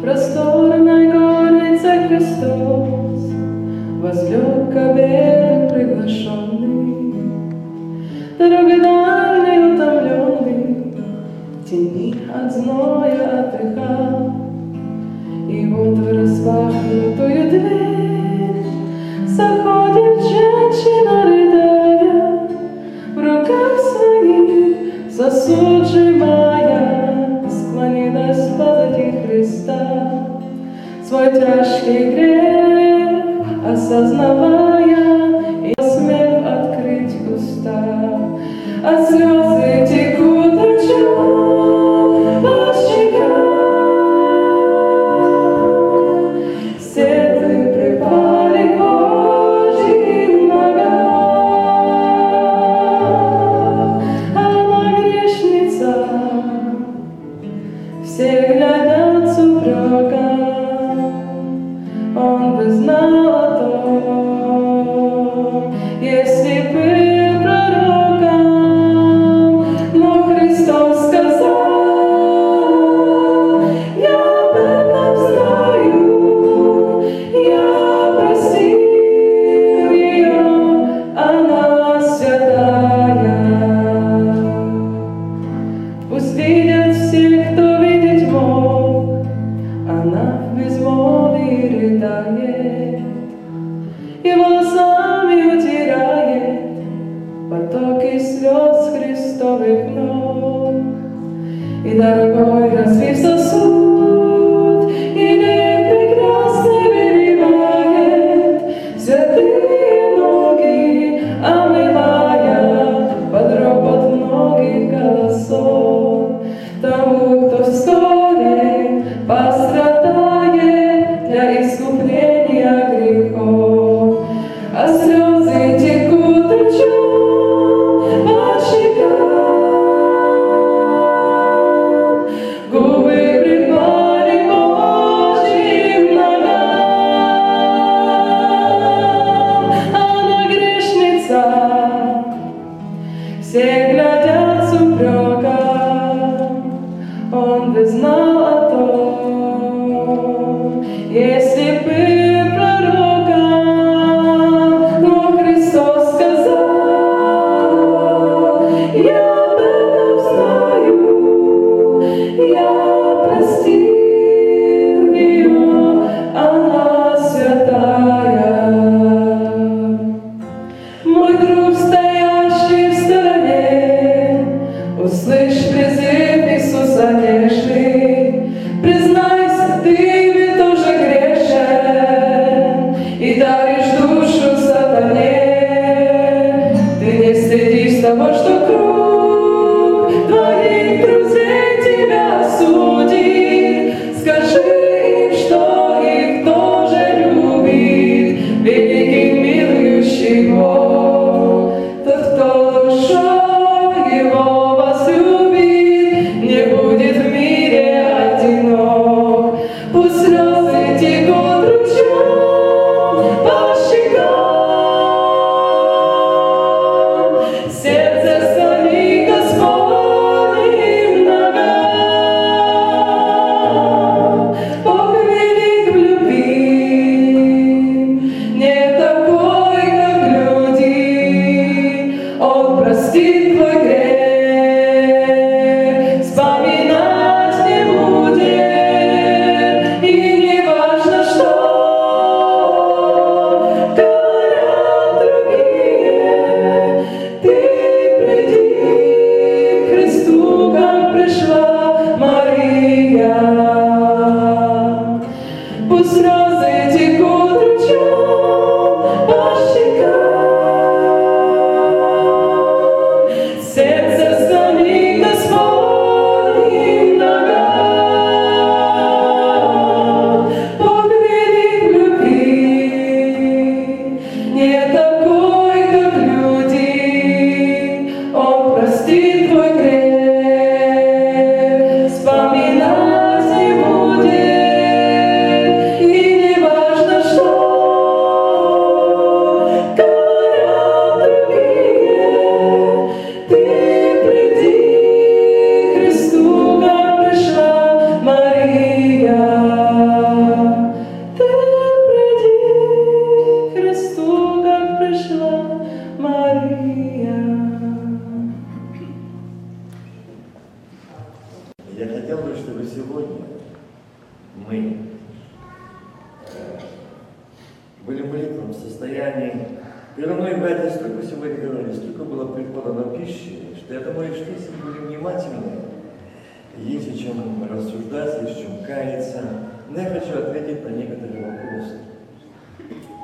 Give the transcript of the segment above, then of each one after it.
просторной горнице Христос Возлег к обеду приглашенный, Трогательный, утомленный, Тени от зноя отдыхал, И вот в распахнутых страшный грех осознавать.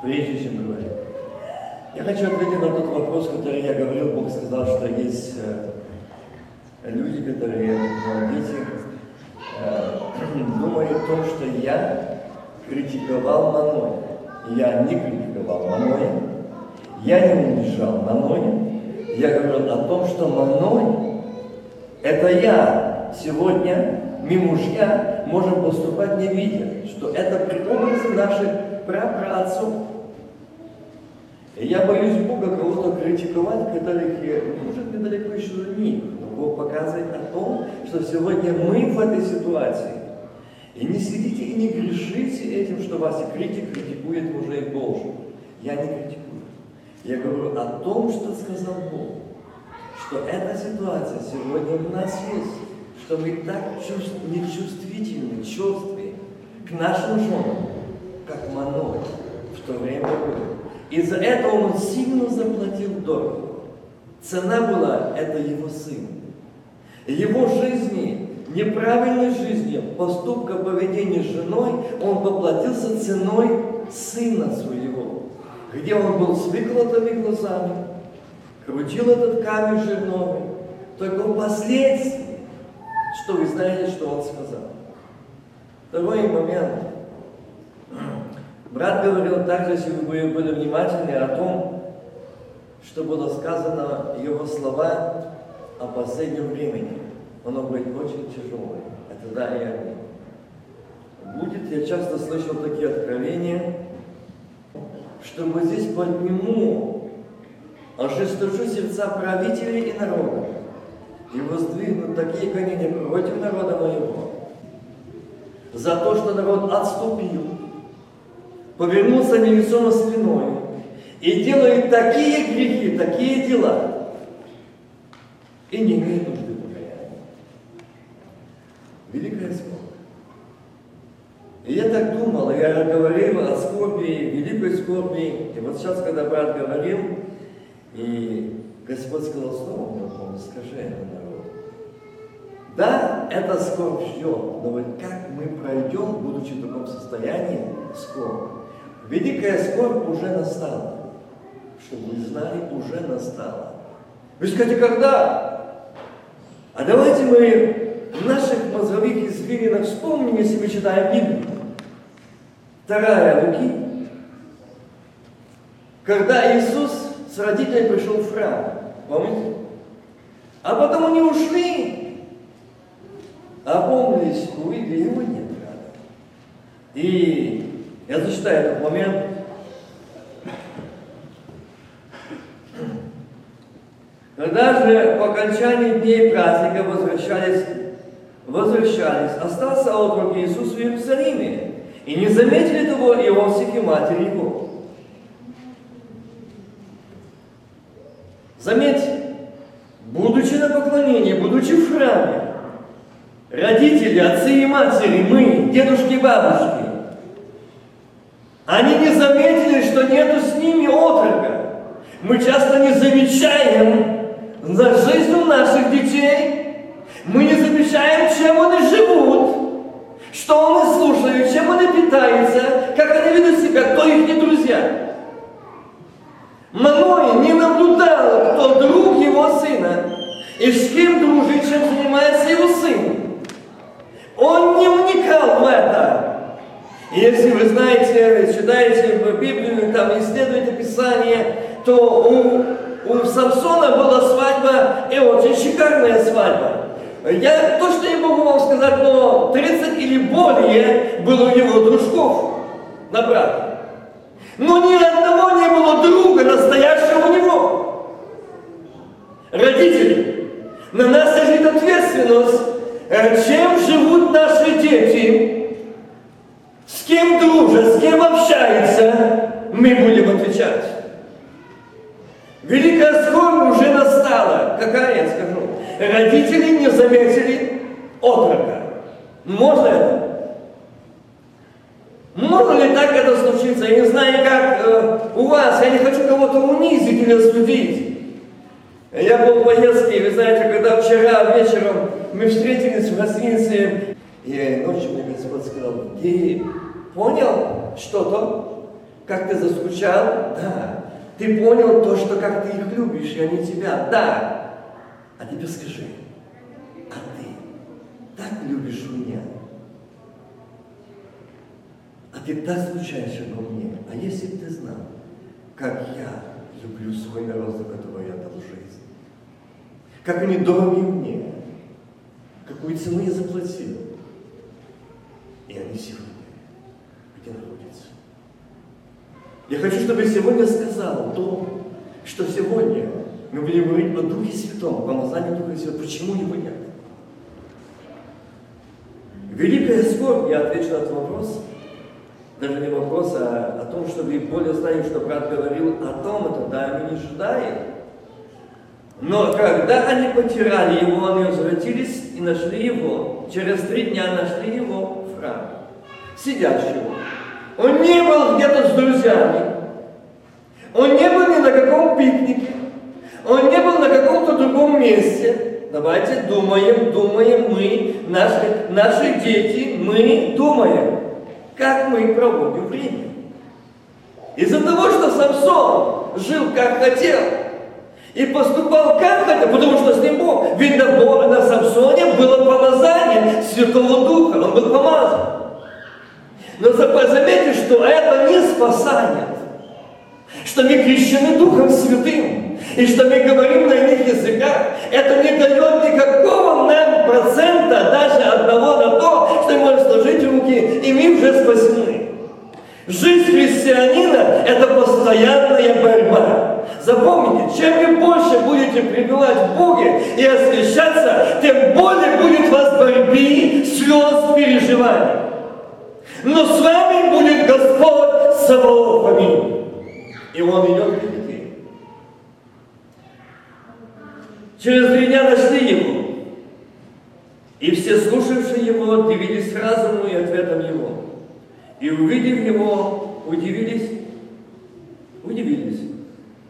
Прежде чем говорить. Я хочу ответить на тот вопрос, который я говорил. Бог сказал, что есть э, люди, которые, дети, думают о том, что я критиковал Маной. Я не критиковал Маной, я не унижал Маной. Я говорил о том, что Маной – это я сегодня, мы мужья, можем поступать не видя, что это образы наших И я боюсь Бога кого-то критиковать, которых, может, недалеко еще до них. Бог показывает о том, что сегодня мы в этой ситуации. И не сидите и не грешите этим, что вас и критик критикует уже и должен. Я не критикую. Я говорю о том, что сказал Бог. Что эта ситуация сегодня у нас есть. Что мы так чувств, нечувствительны, чувствы к нашим женам, как Маной в то время было. Из-за этого он сильно заплатил дорого. Цена была, это его сын его жизни, неправильной жизни, поступка, поведения с женой, он поплатился ценой сына своего, где он был с выколотыми глазами, крутил этот камень жирновый, только впоследствии, что вы знаете, что он сказал. Второй момент. Брат говорил также, если вы были внимательны, о том, что было сказано, его слова о последнем времени. Оно будет очень тяжелое. Это да и аминь. Будет, я часто слышал такие откровения, что мы здесь подниму, ожесточу сердца правителей и народа, и воздвигну такие гонения против народа моего, за то, что народ отступил, повернулся невесомо спиной и делает такие грехи, такие дела, и не имеет нужды покаяния. Великая скорбь. И я так думал, я говорил о скорби, великой скорби. И вот сейчас, когда брат говорил, и Господь сказал помню, скажи это народ. Да, это скорбь ждет, но вот как мы пройдем, будучи в таком состоянии, скорбь. Великая скорбь уже настала. Чтобы вы знали, уже настала. Вы скажете, когда? А давайте мы наших мозговых извилинах вспомним, если мы читаем Библию. Вторая Луки. Когда Иисус с родителями пришел в храм. Помните? А потом они ушли, опомнились, увидели, его нет. И я зачитаю этот момент. Когда же по окончании дней праздника возвращались, возвращались, остался отрок Иисус в Иерусалиме, и не заметили того Иосиф и матери его. Заметьте, будучи на поклонении, будучи в храме, родители, отцы и матери, мы, дедушки и бабушки, они не заметили, что нету с ними отрока. Мы часто не замечаем, за жизнью наших детей. Мы не замечаем, чем они живут, что они слушают, чем они питаются, как они ведут себя, кто их не друзья. Маной не наблюдал, кто друг его сына, и с кем дружит, чем занимается его сын. Он не вникал в это. Если вы знаете, читаете Библию, там исследуете Писание, то у у Самсона была свадьба, и очень шикарная свадьба. Я точно не могу вам сказать, но 30 или более было у него дружков на брата. Но ни одного не было друга настоящего у него. Родители, на нас лежит ответственность, э, чем живут наши дети, кем дружат, с кем общаются, мы будем отвечать. Великая скорбь уже настала. Какая, я скажу? Родители не заметили, отрока. Можно это? Можно ли так это случиться? Я не знаю, как э, у вас. Я не хочу кого-то унизить или осудить. Я был в поездке, вы знаете, когда вчера вечером мы встретились в гостинице, и ночью мне Господь сказал, ты понял что-то? Как ты заскучал? Да. Ты понял то, что как ты их любишь, и они тебя? Да. А теперь скажи, а ты так любишь меня? А ты так скучаешь обо мне? А если бы ты знал, как я люблю свой народ, за которого я дал жизнь? Как они дороги мне? Какую цену я заплатил? И они сегодня находятся? Я хочу, чтобы сегодня сказал то, что сегодня мы будем говорить о Духе Святом, помазании Духа Святого. Почему его нет? Великая скорбь, я отвечу на этот вопрос, даже не вопрос, а о том, чтобы более знали, что брат говорил о том, это да, мы не ожидаем. Но когда они потеряли его, они возвратились и нашли его. Через три дня нашли его в храме, сидящего. Он не был где-то с друзьями. Он не был ни на каком пикнике. Он не был на каком-то другом месте. Давайте думаем, думаем мы, наши, наши дети, мы думаем, как мы проводим время. Из-за того, что Самсон жил как хотел, и поступал как хотел, потому что с ним Бог. Ведь на, на Самсоне было помазание Святого Духа, он был помазан. Но заметьте, что это не спасание, что мы крещены Духом Святым, и что мы говорим на иных языках, это не дает никакого нам процента, даже одного на то, что мы можем сложить руки, и мы уже спасены. Жизнь христианина – это постоянная борьба. Запомните, чем вы больше будете пребывать в Боге и освящаться, тем более будет вас борьбы, слез, переживаний. Но с вами будет Господь Саваоф. И Он идет впереди. Через три дня нашли Его. И все слушавшие Его дивились разуму и ответом Его. И увидев Его, удивились, удивились.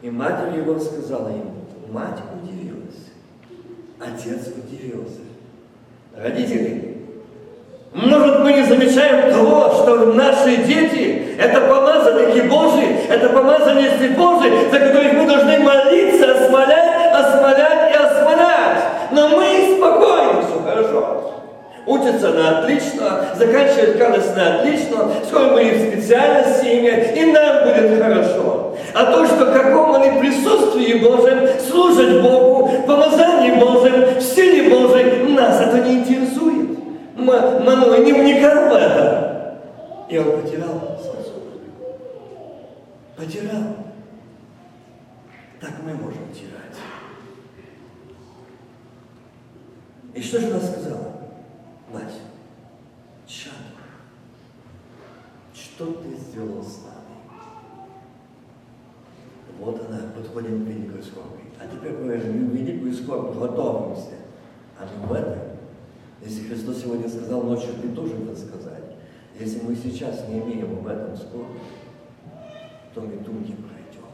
И матерь его сказала ему, мать удивилась, отец удивился. Родители, может мы не замечаем того, что наши дети – это помазанники Божьи, это помазанницы Божьи, за которых мы должны молиться, осмолять, осмолять и осмолять. Но мы спокойны, все хорошо учатся на отлично, заканчивают кажется на отлично, скоро мы в специальности имеем, и нам будет хорошо. А то, что в каком они присутствии Божьем, служат Богу, помазании Божьем, в силе Божьей, нас это не интересует. Маной не вникал в это. И он потерял Самсона. Потерял. Так мы можем терять. И что же она сказала? Мать, чадо, что ты сделал с нами? Вот она, подходим к великой скорби. А теперь мы великую скорбь готовимся. А мы в этом, если Христос сегодня сказал, ночью ты тоже это сказать. Если мы сейчас не имеем в этом скорби, то мы тут не пройдем.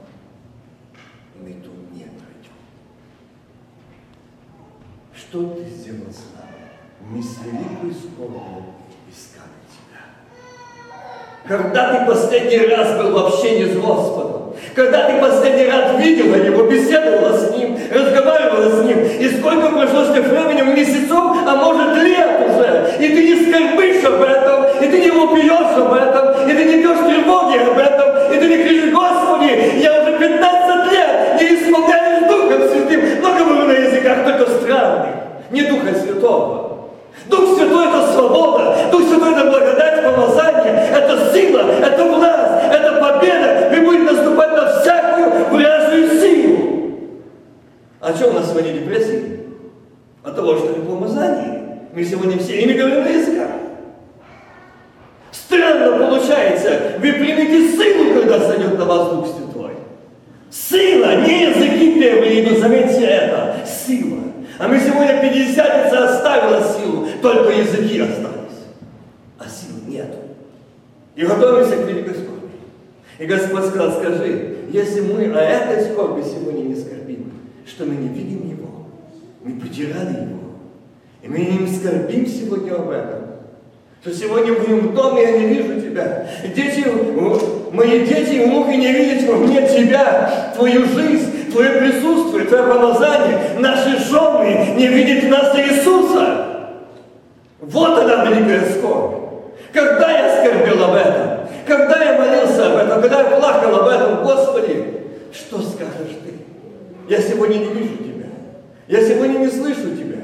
Мы тут не пройдем. Что ты сделал с нами? мы с великой скорбью искали Тебя. Когда ты последний раз был в общении с Господом? Когда ты последний раз видела Его, беседовала с Ним, разговаривала с Ним? И сколько прошло с тех временем, месяцев, а может лет уже? И ты не скорбишь об этом, и ты не вопиешь об этом, и ты не бьешь тревоги об этом, и ты не кричишь, Господи, я уже 15 лет не исполняюсь Духом Святым, но говорю на языках только странных, не Духа Святого. Дух Святой – это свобода, Дух Святой – это благодать, помазание, это сила, это власть, это победа. А что у нас сегодня депрессии? От того, что не помазание. Мы сегодня все ими говорим на языках. Странно получается, вы примете силу, когда сойдет на вас Дух Святой. Сила, не языки первые, но заметьте это, сила. А мы сегодня Пятидесятница оставила силу. только языки остались, а сил нет. И готовимся к великой скорби. И Господь сказал, скажи, если мы о этой скорби сегодня не скорбим, что мы не видим Его, мы потеряли Его, и мы не скорбим сегодня об этом, что сегодня в моем доме я не вижу тебя. Дети, мои дети внуки не видят во мне тебя, твою жизнь, твое присутствие, твое помазание. Наши жены не видят в нас Иисуса. Вот она великая скорбь. Когда я скорбил об этом? Когда я молился об этом? Когда я плакал об этом? Господи, что скажешь ты? Я сегодня не вижу тебя. Я сегодня не слышу тебя.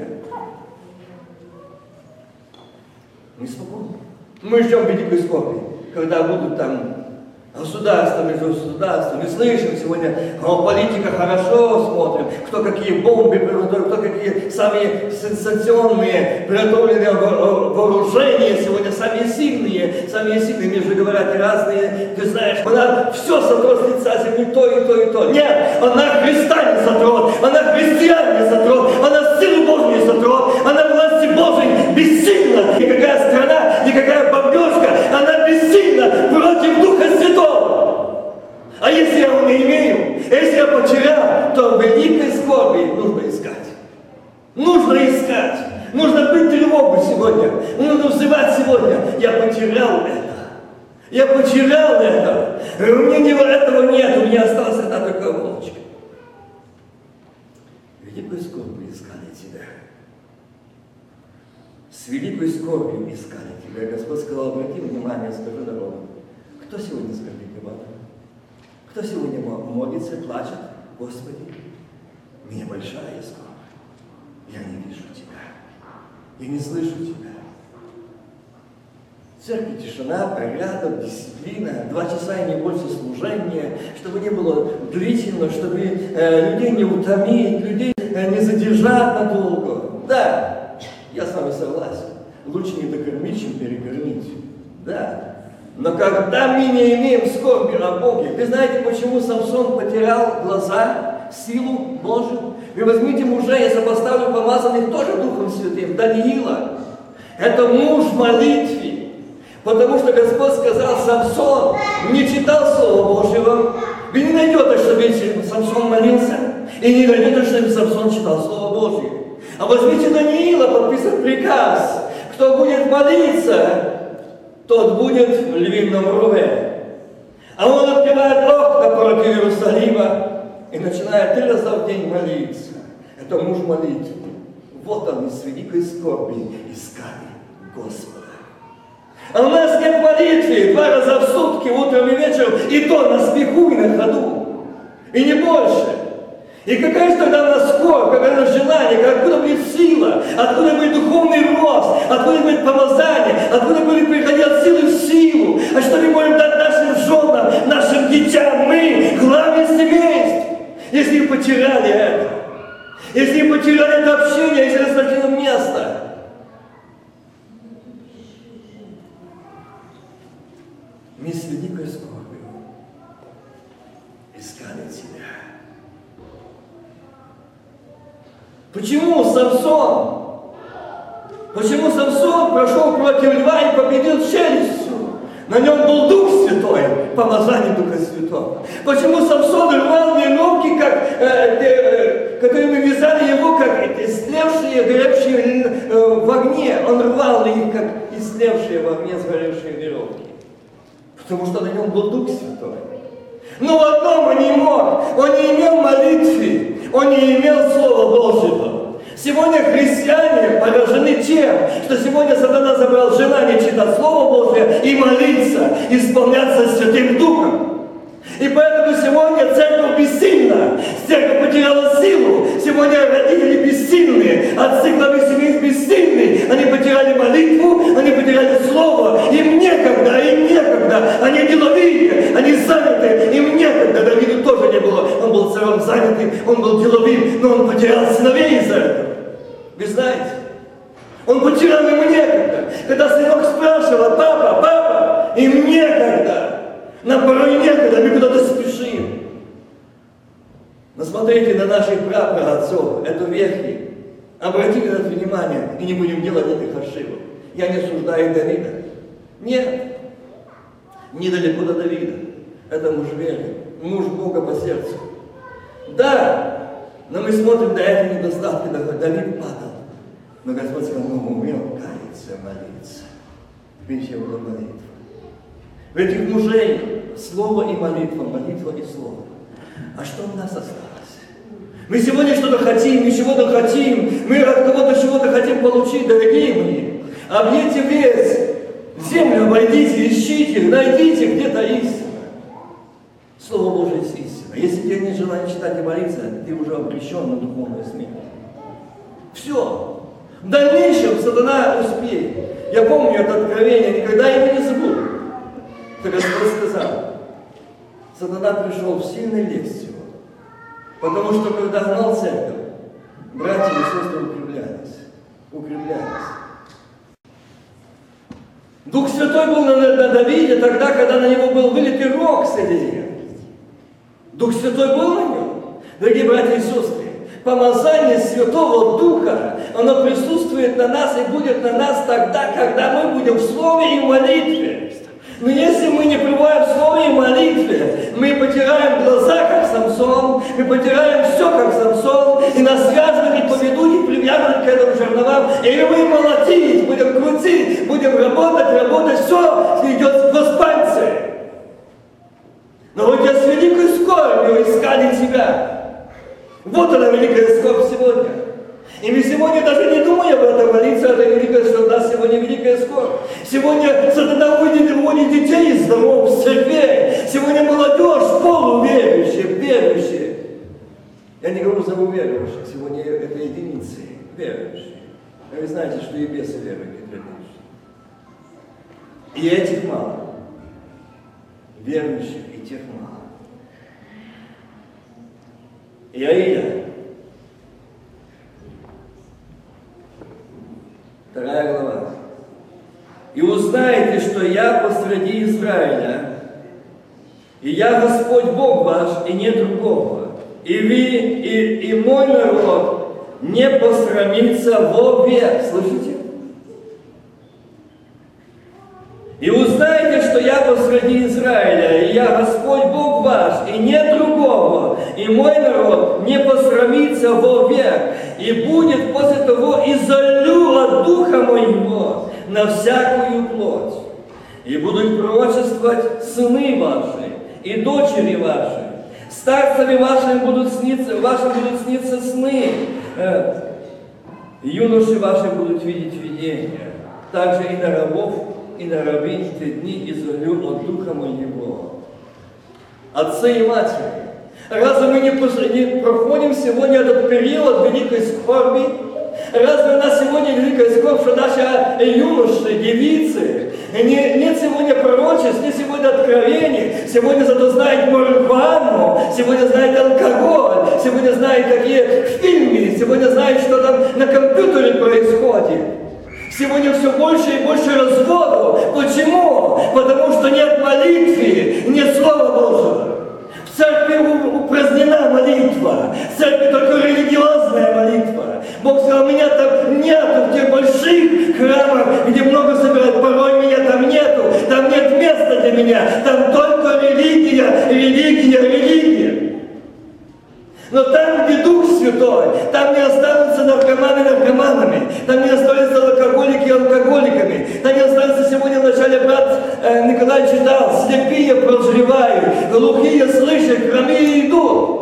Мы спокойны. Мы ждем великой скорби, когда будут там Государство между государством. Мы слышим сегодня, о, политика хорошо смотрим, кто какие бомбы приготовил, кто какие самые сенсационные приготовленные вооружения сегодня, самые сильные, самые сильные, же говорят, разные, ты знаешь, она все сотрет с лица земли, то и то и то. Нет, она Христа не сотрет, она христиан не сотрет, она силу Божью не сотрет, она власти Божьей бессильна. Никакая страна, никакая бомбежка, она бессильна против Духа Святого. А если я его не имею, если я потерял, то в великой скорби нужно искать. Нужно искать. Нужно быть тревогу сегодня. Нужно взывать сегодня. Я потерял это. Я потерял это. У меня этого нет. У меня осталась одна только волочка. Великой скорбью искали тебя. С великой скорбью искали тебя. Господь сказал, обрати внимание, скажи народу. Кто сегодня скорбит об? Кто сегодня молится, плачет? Господи, мне большая скорбь. Я не вижу Тебя. Я не слышу Тебя. В церкви тишина, порядок, дисциплина, два часа и не больше служения, чтобы не было длительно, чтобы э, людей не утомить, людей э, не задержать надолго. Да, я с вами согласен. Лучше не докормить, чем перекормить. Да, но когда мы не имеем скорби о Боге, вы знаете, почему Самсон потерял глаза, силу Божию? Вы возьмите мужа, я сопоставлю помазанных тоже Духом Святым, Даниила. Это муж молитвы. Потому что Господь сказал, Самсон не читал Слова Божьего. Вы не найдете, чтобы Самсон молился, и не найдете, чтобы Самсон читал Слово Божье. А возьмите Даниила, подписан приказ, кто будет молиться, тот будет в львином рве. А он открывает окна против Иерусалима и начинает три раза в день молиться. Это муж молитвы. Вот он из великой скорби искали Господа. А у нас нет молитвы два раза в сутки, утром и вечером, и то на смеху и на ходу. И не больше. И какая же тогда у нас скорбь, какое нас желание, откуда будет сила, откуда будет духовный рост, откуда будет помазание, откуда будет приходить от силы в силу, а что мы можем дать нашим женам, нашим детям, мы, главе семейств, если мы потеряли это, если мы потеряли это общение, если растратили место. Мы с великой скорбью искали тебя. Почему Самсон? Почему Самсон прошел против льва и победил челюстью? На нем был Дух Святой, помазание Духа Святого. Почему Самсон рвал веревки, как, э, э, которые вязали его, как истлевшие, горевшие э, в огне. Он рвал их, как истлевшие в огне сгоревшие веревки. Потому что на нем был Дух Святой. Но в одном он не мог. Он не имел молитвы. Он не имел Слова Божьего. Сегодня христиане поражены тем, что сегодня сатана забрал желание читать Слово Божье и молиться, исполняться Святым Духом. И поэтому сегодня церковь бессильна. Церковь потеряла силу. Сегодня родители бессильные. Отцы главы семей бессильны. Они потеряли молитву, они потеряли слово. Им некогда, им некогда. Они деловые, они заняты. Им некогда. Давиду тоже не было. Он был царем занятым, он был деловым, но он потерял сыновей из-за этого. Вы знаете? Он потерял ему некогда. Когда сынок спрашивал, папа, папа, им некогда. Нам порой некогда, мы куда-то спешим. Но смотрите на наших прапоротцов, это ветхий, Обратите на это внимание и не будем делать этих ошибок. Я не осуждаю Давида. Нет. Недалеко до Давида. Это муж веры, муж Бога по сердцу. Да, но мы смотрим на эти недостатки, Давид падал. Но Господь сказал, ну, умел каяться, молиться. Ведь была молитва. В этих мужей слово и молитва, молитва и слово. А что у нас осталось? Мы сегодня что-то хотим, мы чего-то хотим, мы от кого-то чего-то хотим получить, дорогие мои. Объедьте весь землю, обойдите, ищите, найдите где-то истину. Слово Божие есть истина. Если тебе нет желания читать и молиться, ты уже обречен на духовную смерть. Все. В дальнейшем сатана успеет. Я помню это откровение, никогда его не забуду. Так Господь сказал, сатана пришел в сильной лестью, потому что когда гнал церковь, братья и сестры укреплялись, укреплялись. Дух Святой был на, на Давиде тогда, когда на него был вылитый рог с Дух Святой был на нем. Дорогие братья и сестры, помазание Святого Духа, оно присутствует на нас и будет на нас тогда, когда мы будем в Слове и молитве. Но если мы не пребываем в Слове и молитве, мы потеряем глаза, как Самсон, мы потеряем все, как Самсон, и нас связывают и поведут, и привязывают к этому жерновам, и мы молотить, будем крутить, будем работать, работать, все идет в воспальце. Но вот я с великой скорбью искали тебя. Вот она великая скорбь сегодня. И мы сегодня даже не думаем об этом молиться, это у нас сегодня великая скорбь. Сегодня сатана выводит, выводит детей из домов, с церквей. Сегодня молодежь полуверующая, верующая. Я не говорю за уверующих, сегодня это единицы, верующие. А вы знаете, что и бесы веруют и И этих мало. Верующих и тех мало. И Аида, Вторая глава. «И узнаете, что я посреди Израиля, и я Господь Бог ваш, и нет другого. И вы, и, и мой народ не посрамится вовек». Слышите? И узнаете, что я посреди Израиля, и я Господь Бог ваш, и нет другого, и мой народ не посрамится вовек, и будет после того изолю от Духа Моего на всякую плоть. И будут пророчествовать сыны ваши и дочери ваши. Старцами вашим будут сниться, вашим будут сниться сны. Э, юноши ваши будут видеть видения. Также и на рабов и на рабынь те дни изолю от Духа Моего. Отцы и матери, разве мы не, не проходим сегодня этот период великой скорби? Разве у нас сегодня великая скорбь, что наши юноши, девицы, не, нет сегодня пророчеств, нет сегодня откровений, сегодня зато знает марихуану, сегодня знает алкоголь, сегодня знает, какие фильмы, сегодня знает, что там на компьютере происходит. Сегодня все больше и больше разводу. Почему? Потому что нет молитвы, нет Слова Божьего. В церкви упразднена молитва. В церкви только религиозная молитва. Бог сказал, меня там нету в тех больших храмах, где много собирают. Порой меня там нету. Там нет места для меня. Там только религия, религия, религия. Но там, где Дух Святой, там не останутся наркоманы наркоманами, там не останутся алкоголики алкоголиками, там не останутся сегодня в начале брат э, Николай читал, слепые прозревают, глухие слышат, хромые идут.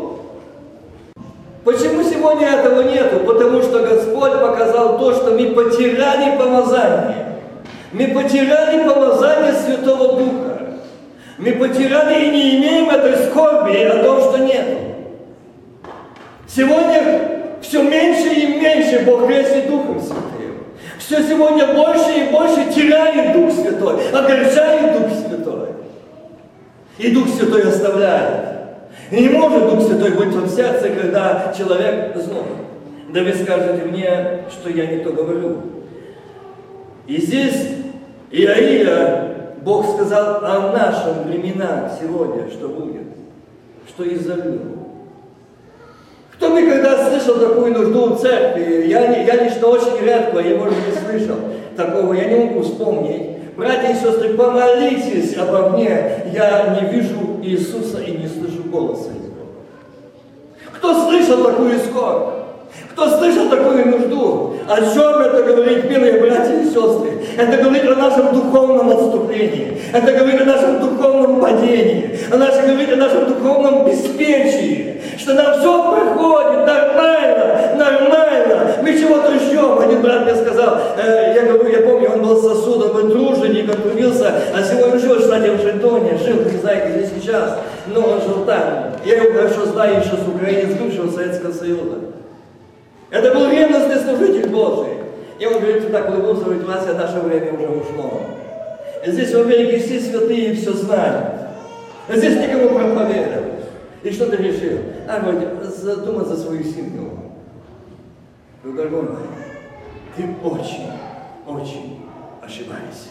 Почему сегодня этого нету? Потому что Господь показал то, что мы потеряли помазание. Мы потеряли помазание Святого Духа. Мы потеряли и не имеем этой скорби о том, что нету. Сегодня все меньше и меньше Бог крестит Духом Святым. Все сегодня больше и больше теряет Дух Святой, огорчает Дух Святой. И Дух Святой оставляет. И не может Дух Святой быть в сердце, когда человек злой. Да вы скажете мне, что я не то говорю. И здесь Иаия, Бог сказал о нашем временах сегодня, что будет, что изолью. Кто никогда слышал такую нужду в церкви. Я, я лично очень редко, я, может, не слышал такого, я не могу вспомнить. Братья и сестры, помолитесь обо мне. Я не вижу Иисуса и не слышу голоса Бога. Кто слышал такую скорбь? Кто слышал такую нужду? О чем это говорит, милые братья и сестры? Это говорит о нашем духовном отступлении. Это говорит о нашем духовном падении. О нашем, говорит о нашем духовном беспечии. Что нам все проходит нормально, нормально. Мы чего-то ждем. Один брат мне сказал, э, я говорю, я помню, он был сосудом, был труженик, он трудился, а сегодня в штате в Вашингтоне, жил, не знаю, где сейчас, но он жил там. Я его хорошо знаю еще с украинец бывшего Советского Союза. Это был ревностный служитель Божий. И он говорит, так улыбнулся, говорит, Вася, наше время уже ушло. Здесь в Америке все святые все знают. А здесь никому проповедовать. И что ты решил? А, говорит, задумать за свою семью. Ну, дорогой мой, ты очень, очень ошибаешься.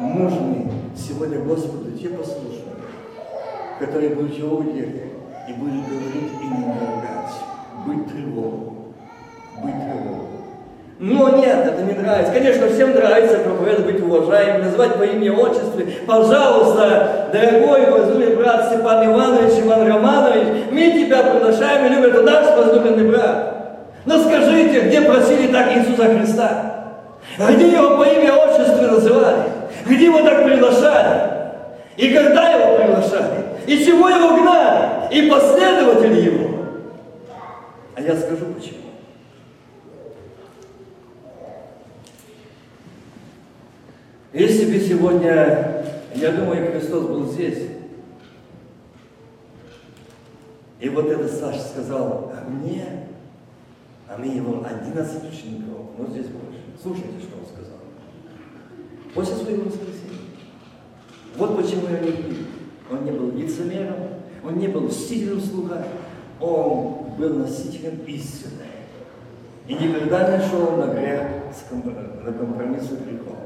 Нужны сегодня Господу те послушные, которые будут его удерживать и будут говорить и не ругать, быть тревогой, быть тревогой. Но нет, это не нравится. Конечно, всем нравится проповедовать, быть уважаемым, называть по имени отчеству. Пожалуйста, дорогой возлюбленный брат Степан Иванович, Иван Романович, мы тебя приглашаем и любим, это наш возлюбленный брат. Но скажите, где просили так Иисуса Христа? Где его по имени отчеству называли? Где его так приглашали? И когда его приглашали? И чего его гнали? И последователи его? А я скажу почему. Если бы сегодня, я думаю, Христос был здесь, и вот этот Саша сказал, а мне, а мы его 11 учеников, но здесь больше. Слушайте, что он сказал. После своего воскресения. Вот почему я не любил. Он не был лицемером, он не был мстительным слуга, он был носителем истины. И никогда не шел на грех, на компромисс с грехом.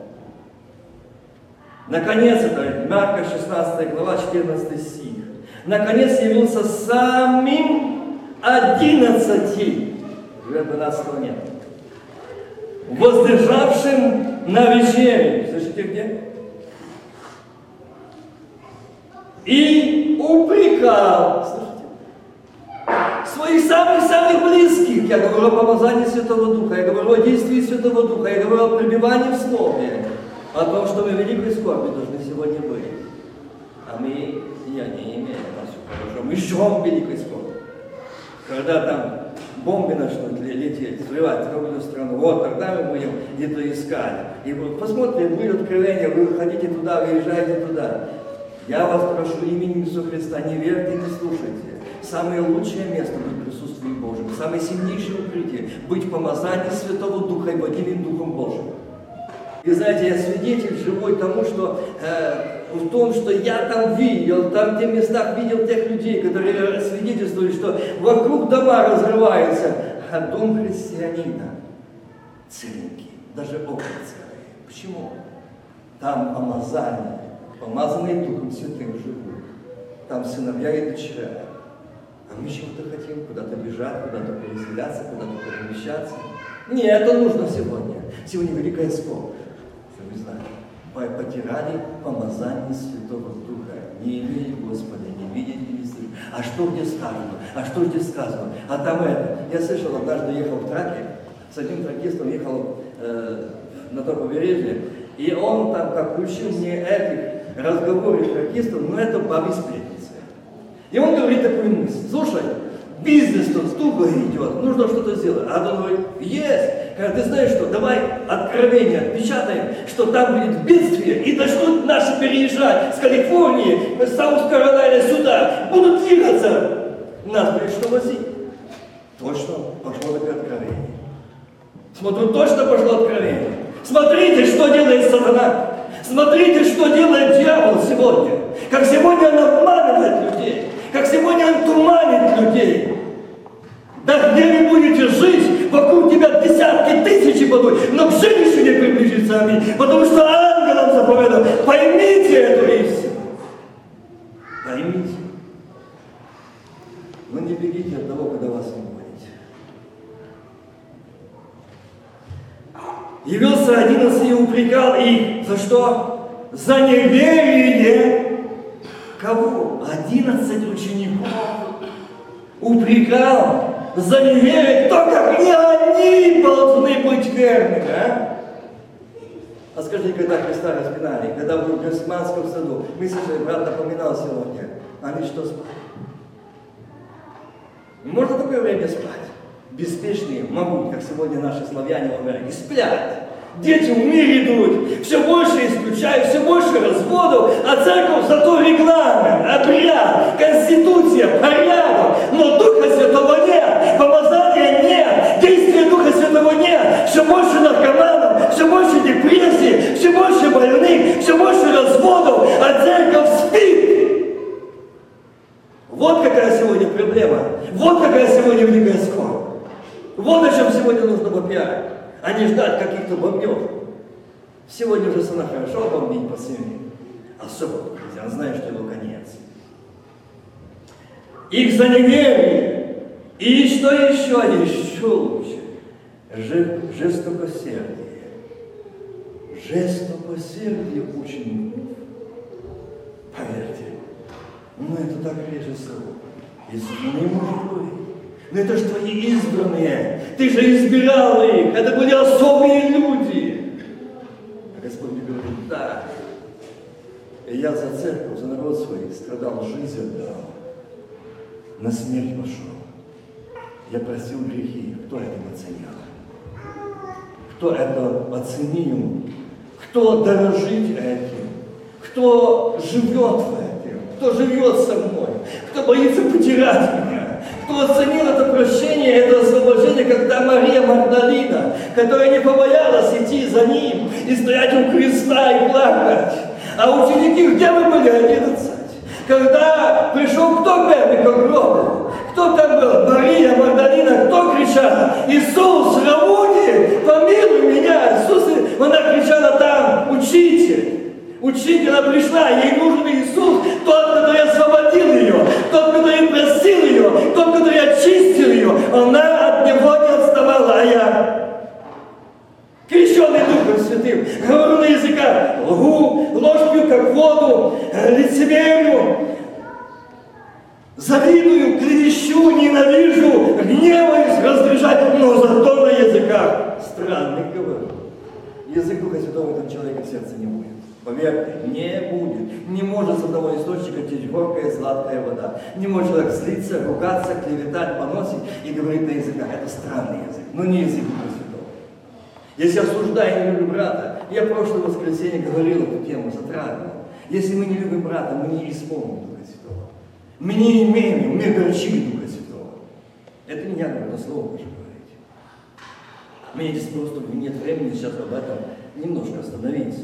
Наконец, это Марка 16 глава, 14 стих. Наконец явился самим одиннадцати, уже 12 нет, воздержавшим на вечере. Слышите где? И упрекал, слышите, своих самых-самых близких. Я говорю о помазании Святого Духа, я говорю о действии Святого Духа, я говорю о пребывании в Слове, о том, что мы великой скорби должны сегодня быть. А мы ее не имеем, у нас хорошо. Мы ждем великой скорби. Когда там бомбы начнут ле- лететь, взрывать другую страну, вот тогда мы будем где-то искать. И вот посмотрим, будет откровение, вы хотите туда, выезжаете туда. Я вас прошу именем Иисуса Христа, не верьте, не слушайте. Самое лучшее место быть в присутствии Божьем, самое сильнейшее укрытие, быть в Святого Духа и водимым Духом Божьим. И знаете, я свидетель живой тому, что э, в том, что я там видел, там в тех местах видел тех людей, которые свидетельствуют, что вокруг дома разрываются, а дом христианина целенький, даже окна целые. Почему? Там помазание, помазанные Духом Святым живут. Там сыновья и дочеря. А мы чего-то хотим, куда-то бежать, куда-то переселяться, куда-то перемещаться. Нет, это нужно сегодня. Сегодня великая скорбь. Что вы знаете. По- Потеряли помазание Святого Духа. Не имели Господа, не видели, не. А что где сказано? А что где сказано? А там это. Я слышал, однажды ехал в траке, с одним тракистом ехал э, на то побережье, и он там как включил мне этих разговоры тракистов, но это бабы сплетницы. И он говорит такую мысль, слушай, бизнес тут туго идет, нужно что-то сделать. А он говорит, есть. Говорит, ты знаешь что, давай откровение отпечатаем, что там будет бедствие, и начнут наши переезжать с Калифорнии, с Саус-Каролайна сюда, будут двигаться. Нас будет что возить. Точно пошло такое откровение. Смотрю, точно пошло откровение. Смотрите, что делает сатана. Смотрите, что делает дьявол сегодня. Как сегодня он обманывает людей как сегодня он туманит людей. Да где вы будете жить, вокруг тебя десятки тысячи будут, но к жилищу не приближится, аминь. Потому что ангелам заповедал, поймите эту истину. Поймите. Но не бегите от того, когда вас не будет. Явился один из и упрекал их. За что? За неверие Кого? Одиннадцать учеников. Упрекал за неверие. Кто, как не они, должны быть верными, а? А скажите, когда Христа распинали, когда в Гефсиманском саду, мы слышали, брат напоминал сегодня, они что спали? Можно такое время спать? Беспечные могут, как сегодня наши славяне в Америке, сплят. Дети в мир идут, все больше исключают, все больше разводов, а церковь зато регламент, обряд, конституция, порядок, но Духа Святого нет, помазания нет, действия Духа Святого нет, все больше наркоманов, все больше депрессии, все больше больных, все больше разводов, а церковь спит. Вот какая сегодня проблема, вот какая сегодня великая скорбь. Вот о чем сегодня нужно попиарить а не ждать каких-то бомбеж. Сегодня уже сына хорошо бомбить по семье. Особо христиан знает, что его конец. Их за неверие. И что еще? Еще лучше. Жестокосердие. Жестокосердие учеников. Поверьте, ну это так реже всего. Если не может быть. Но это же твои избранные. Ты же избирал их. Это были особые люди. А Господь мне говорит, да. И я за церковь, за народ свой страдал, жизнь отдал. На смерть пошел. Я просил грехи. Кто это оценил? Кто это оценил? Кто дорожит этим? Кто живет в этом? Кто живет со мной? Кто боится потерять меня? кто оценил это прощение, это освобождение, когда Мария Магдалина, которая не побоялась идти за ним и стоять у креста и плакать. А ученики, где вы были, одиннадцать? Когда пришел кто первый к гробу? Мария Магдалина, кто кричал? Иисус, Равуни, помилуй меня. Иисус, она кричала там, учитель. Учитель, она пришла, ей нужен Иисус, тот, который освободил ее, тот, который простил ее, тот, который очистил ее. Она от него не отставала, а я крещенный Духом Святым, говорю на языках, лгу, ложь пью, как воду, лицемерю, завидую, клевещу, ненавижу, гневаюсь, раздражаю, но зато на языках странный говорю. Язык Духа Святого в этом человеке в сердце не будет. Поверьте, не будет. Не может с одного источника течь горькая сладкая вода. Не может человек злиться, ругаться, клеветать, поносить и говорить на языках. Это странный язык, но не язык Духа Святого. Если осуждаю и не люблю брата, я в прошлое воскресенье говорил эту тему, затрагивал. Если мы не любим брата, мы не исполним Духа Святого. Мы не имеем, мы горчили Духа. Это не я говорю, это Слово Божье говорить. Мне здесь просто нет времени сейчас об этом немножко остановиться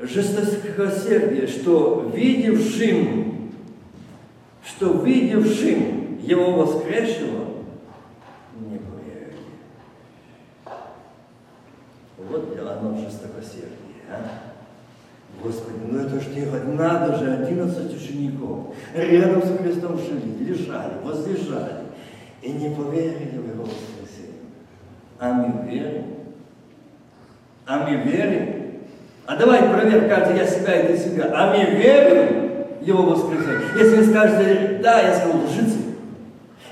жестокосердие, что видевшим, что видевшим его воскресшего, не поверили. Вот оно жестокосердие, а? Господи, ну это ж не надо же, 11 учеников рядом с Христом жили, лежали, возлежали и не поверили в Его воскресенье. А мы верим. А мы верим, а давай проверь каждый я себя и ты себя. А мы верим в Его воскресенье. Если вы скажете, да, я скажу, лжицы.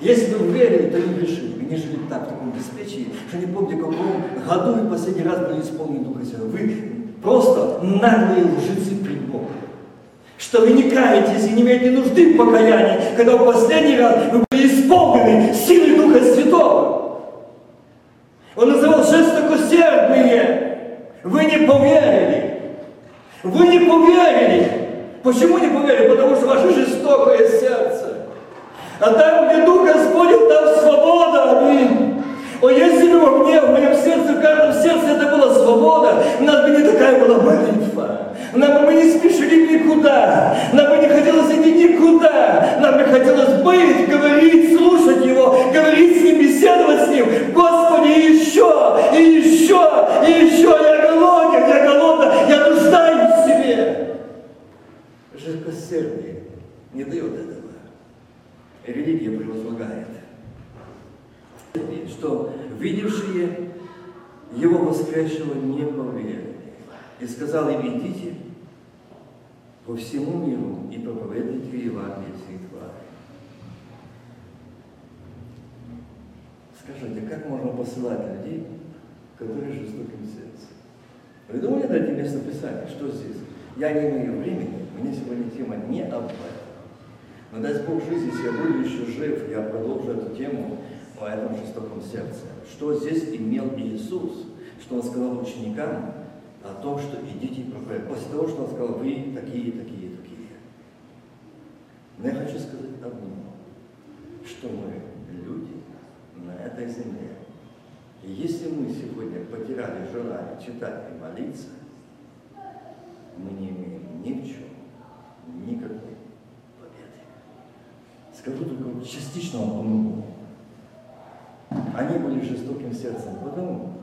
Если вы верили, то не грешили. Не жили так, в таком беспечии, что не помню, в каком году вы последний раз были исполнены Духа Святого. Вы просто наглые лжицы пред Богом. Что вы не каетесь и не имеете нужды в покаянии, когда в последний раз вы были исполнены силой Духа Святого. Он называл жестокосердные. Вы не поверили. Вы не поверили. Почему не поверили? Потому что ваше жестокое сердце. А там, где Дух Господень, там свобода. Аминь. О, если бы во мне, в моем сердце, в каждом сердце это была свобода, у нас бы не такая была молитва. Нам бы не спешили никуда. Нам бы не хотелось идти никуда. Нам бы хотелось быть, говорить, слушать Его, говорить с Ним, беседовать с Ним. Господи, еще, и еще, и еще. Я голоден, я голодна, я нуждаюсь в себе. Жесткосердие не дает этого. Религия превозлагает что видевшие Его воскресшего не поверили. И сказал им, идите по всему миру и проповедуйте Евангелие всей твари. Скажите, как можно посылать людей, которые жестоким сердцем? Вы думали над этим местописание? Что здесь? Я не имею времени, меня сегодня тема не об этом. Но дай Бог жизни, если я буду еще жив, я продолжу эту тему о этом жестоком сердце. Что здесь имел Иисус? Что Он сказал ученикам о том, что идите и проповедуйте. После того, что Он сказал, вы такие, такие, такие. Но я хочу сказать одно, что мы люди на этой земле. И если мы сегодня потеряли желание читать и молиться, мы не имеем ни в чем никакой победы. Скажу только частично вам помогу. Они были жестоким сердцем, потому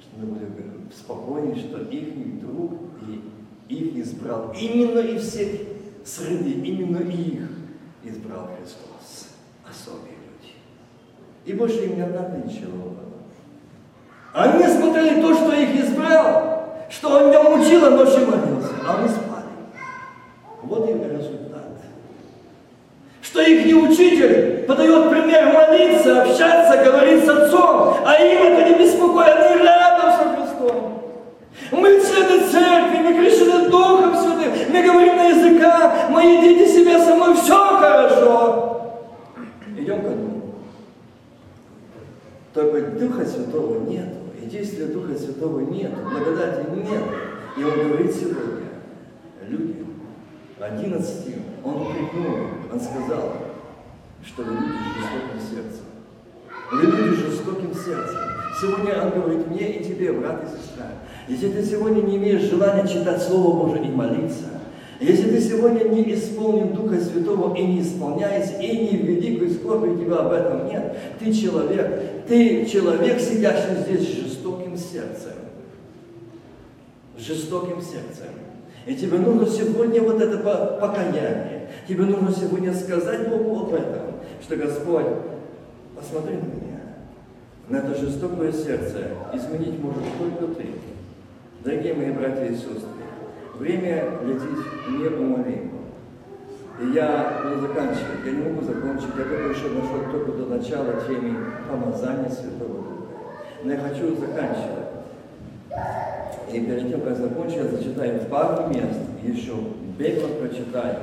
что мы были спокойны, что их друг и их избрал. Именно и всех среди, именно их избрал Христос. Особые люди. И больше им не надо ничего. Они смотрели то, что их избрал, что он меня учил, а ночью молился, а мы спали. Вот и результат. Что их не учитель подает молиться, общаться, говорить с отцом, а им это не беспокоит, они рядом со Христом. Мы члены церкви, мы крещены Духом Святым, мы говорим на языках, мои дети себя со мной, все хорошо. Идем к одному. Только Духа Святого нету. И действия Духа Святого нет, благодати нет. И он говорит сегодня людям, 11 он упрекнул, он сказал, что вы люди жестоким сердцем. Вы люди жестоким сердцем. Сегодня он говорит мне и тебе, брат и сестра, если ты сегодня не имеешь желания читать Слово Божие и молиться, если ты сегодня не исполнен Духа Святого и не исполняешь, и не великую скорбь у тебя об этом нет, ты человек, ты человек, сидящий здесь с жестоким сердцем. С жестоким сердцем. И тебе нужно сегодня вот это покаяние. Тебе нужно сегодня сказать Богу об этом, что Господь, посмотри на меня. На это жестокое сердце изменить может только Ты. Дорогие мои братья и сестры, Время летит неумолимо. И я буду заканчивать. Я не могу закончить. Я только еще нашел только до начала темы помазания Святого Духа. Но я хочу заканчивать. И перед тем, как я закончу, я зачитаю пару мест, еще бегло прочитаю,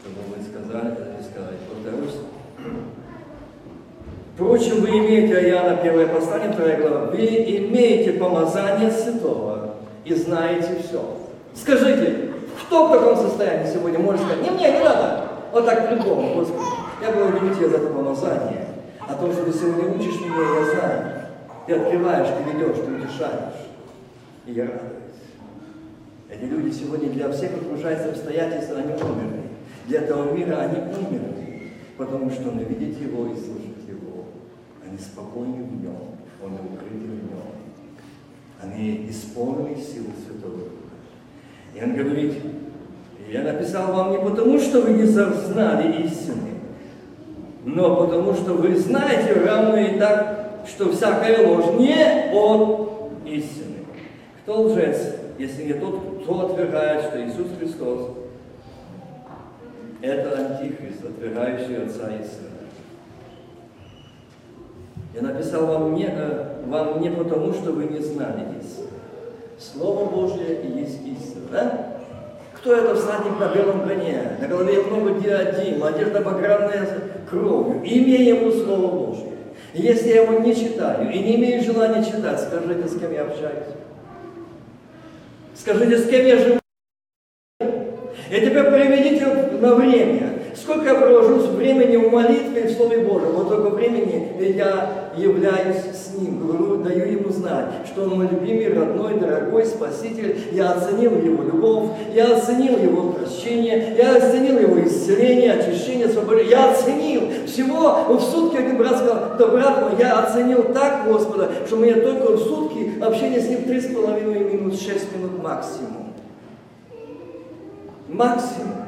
чтобы вы сказали, сказать. Повторюсь. Впрочем, вы имеете, Иоанна 1 послание, 2 глава, вы имеете помазание Святого и знаете все. Скажите, кто в таком состоянии сегодня может сказать, не мне, не надо, вот так по-любому, Господи. Я благодарю Тебя за это помазание, о том, что Ты сегодня учишь меня, я знаю. Ты открываешь, Ты ведешь, Ты утешаешь. И я радуюсь. Эти люди сегодня для всех окружающих обстоятельств, они умерли. Для этого мира они умерли, потому что он видит Его и слышит Его. Они спокойны в Нем, он укрыты в Нем. Они исполнены силы Святого Духа. И он говорит, я написал вам не потому, что вы не знали истины, но потому, что вы знаете равно и так, что всякая ложь не от истины. Кто лжец, если не тот, кто отвергает, что Иисус Христос – это антихрист, отвергающий Отца и Сына. Я написал вам не, э, вам не потому, что вы не знали истины, Слово Божье и есть истина. Да? Кто это всадник на белом коне? На голове много диадим, одежда багряная кровью. Имя ему Слово Божье. Если я его не читаю и не имею желания читать, скажите, с кем я общаюсь. Скажите, с кем я живу. И теперь приведите на время. Сколько я провожу времени в молитве и в Слове Божьем, вот только времени я являюсь с Ним, говорю, даю Ему знать, что Он мой любимый, родной, дорогой Спаситель. Я оценил Его любовь, я оценил Его прощение, я оценил Его исцеление, очищение, освобождение. Я оценил всего в сутки, один брат сказал, да брат мой, я оценил так Господа, что мне только в сутки общение с Ним три с половиной минут, шесть минут максимум. Максимум.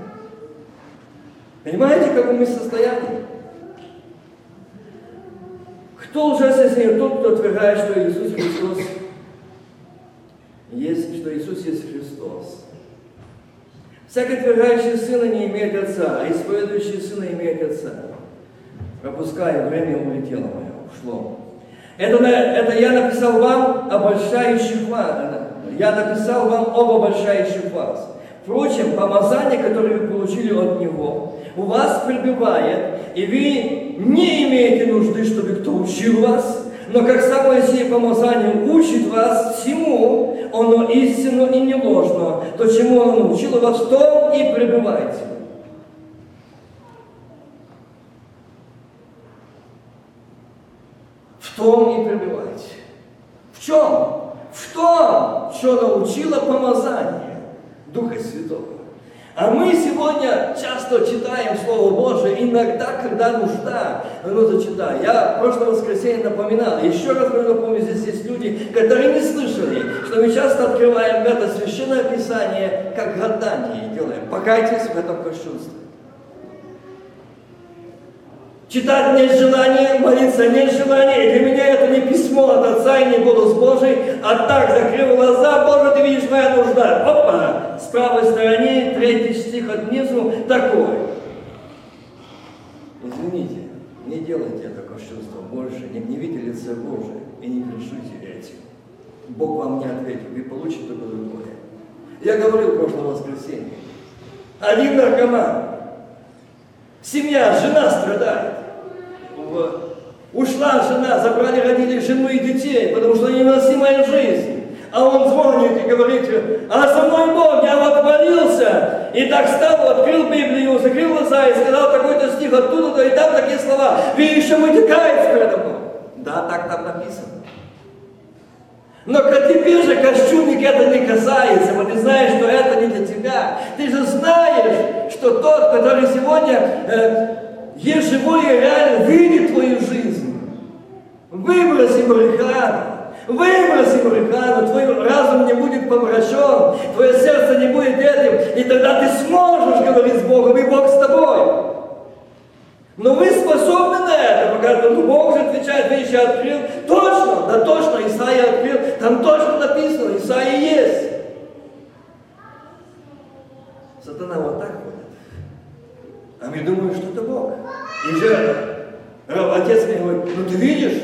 Понимаете, в каком мы состоянии? Кто лжец, если тот, кто отвергает, что Иисус Христос что Иисус есть Христос. Всякий отвергающий Сына не имеет Отца, а исповедующий Сына имеет Отца. Пропуская, время улетело мое, ушло. Это, это я написал вам, обольщающих вас. Я написал вам об обольщающих вас. Впрочем, помазание, которое вы получили от Него, у вас пребывает, и вы не имеете нужды, чтобы кто учил вас, но как самое сие помазание учит вас всему, оно истинно и не ложно, то, чему оно научило вас, в том и пребывайте. В том и пребывайте. В чем? В том, что научило помазание Духа Святого. А мы сегодня часто читаем Слово Божие, иногда, когда нужда, ну зачитаю. Я в прошлое воскресенье напоминал, еще раз напомню, здесь есть люди, которые не слышали, что мы часто открываем это Священное Писание, как гадание делаем. Покайтесь в этом кощунстве. Читать нет желания, молиться нет желания. И для меня это не письмо от Отца и не голос Божий, а так закрыл глаза, Боже, ты видишь моя нужда. Опа! С правой стороны, третий стих от низу, такой. Извините, не делайте это кощунство больше, не гневите лице Божие и не грешите этим. Бог вам не ответит, вы получите только другое. Я говорил в прошлом воскресенье. Один наркоман, семья, жена страдает ушла жена, забрали родители жену и детей, потому что невыносимая жизнь. А он звонит и говорит, а со мной Бог, я вот молился, и так встал, открыл Библию, закрыл глаза и сказал такой-то стих оттуда-то, и там такие слова. Вы еще будете каяться передо мной. Да, так там написано. Но теперь же кощунник это не касается, вот ты знаешь, что это не для тебя. Ты же знаешь, что тот, который сегодня э, живой и реально, видит твою жизнь. Выброси баррикаду. Выброси баррикаду, твой разум не будет помрачен, твое сердце не будет этим, и тогда ты сможешь говорить с Богом, и Бог с тобой. Но вы способны на это, пока ну, Бог же отвечает, вы еще открыл. Точно, да точно, Исаия открыл, там точно написано, Исаия есть. Сатана вот так ходит. А мы думаем, что это Бог. И же отец мне говорит, ну ты видишь,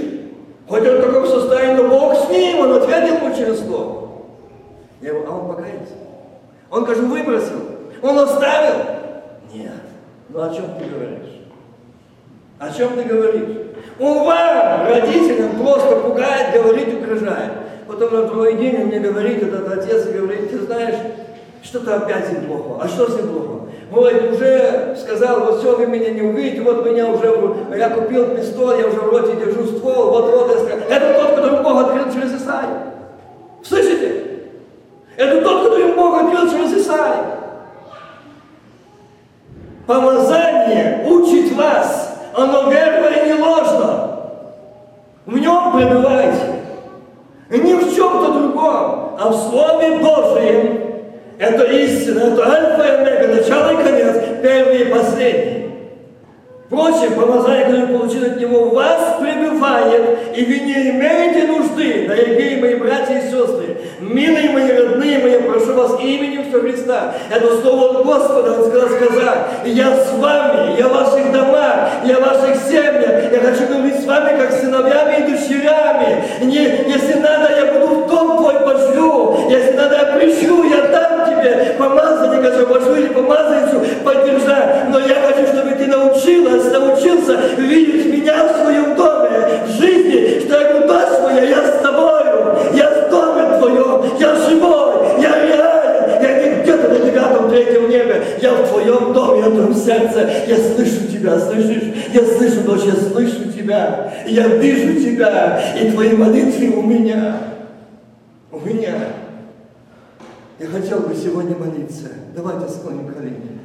хоть он в таком состоянии, но Бог с ним, он ответил ему через слово. Я говорю, а он покаялся? Он, кажу, выбросил. Он оставил? Нет. Ну о чем ты говоришь? О чем ты говоришь? Он вам, родителям, просто пугает, говорит, угрожает. Потом на другой день он мне говорит, этот отец, говорит, ты знаешь, что-то опять им плохо. А что с ним плохо? Вот уже сказал, вот все, вы меня не увидите, вот меня уже, я купил пистолет, я уже в роте держу ствол, вот-вот я сказал. Это тот, который Бог открыл через Исаию. Слышите? Это тот, который Бог открыл через Исаию. Помазание учит вас, оно верно и не ложно. В нем пребывайте. Не в чем-то другом, а в Слове Божьем, это истина, это альфа и омега, начало и конец, первый и последний. Впрочем, помазание, которое получил от Него, вас пребывает, и вы не имеете нужды, дорогие мои братья и сестры, милые мои родные мои, прошу вас именем Иисуса Христа. Это слово от Господа, Он сказал сказать, я с вами, я в ваших домах, я в ваших семьях, я хочу говорить с вами, как сыновьями и дочерями. Не, если надо, я буду в дом твой пошлю, если надо, я прищу, я дам тебе помазанника, что пошлю или помазанницу поддержать, но я хочу, чтобы ты научилась, научился видеть меня в своем доме, в жизни, что я говорю, дочь я с тобою, я в доме твоем, я живой, я реален, я не где-то на девятом, третьем небе, я в твоем доме, я в твоем сердце, я слышу тебя, слышишь? Я слышу, дочь, я слышу тебя, я вижу тебя, и твои молитвы у меня, у меня. Я хотел бы сегодня молиться. Давайте склоним колени.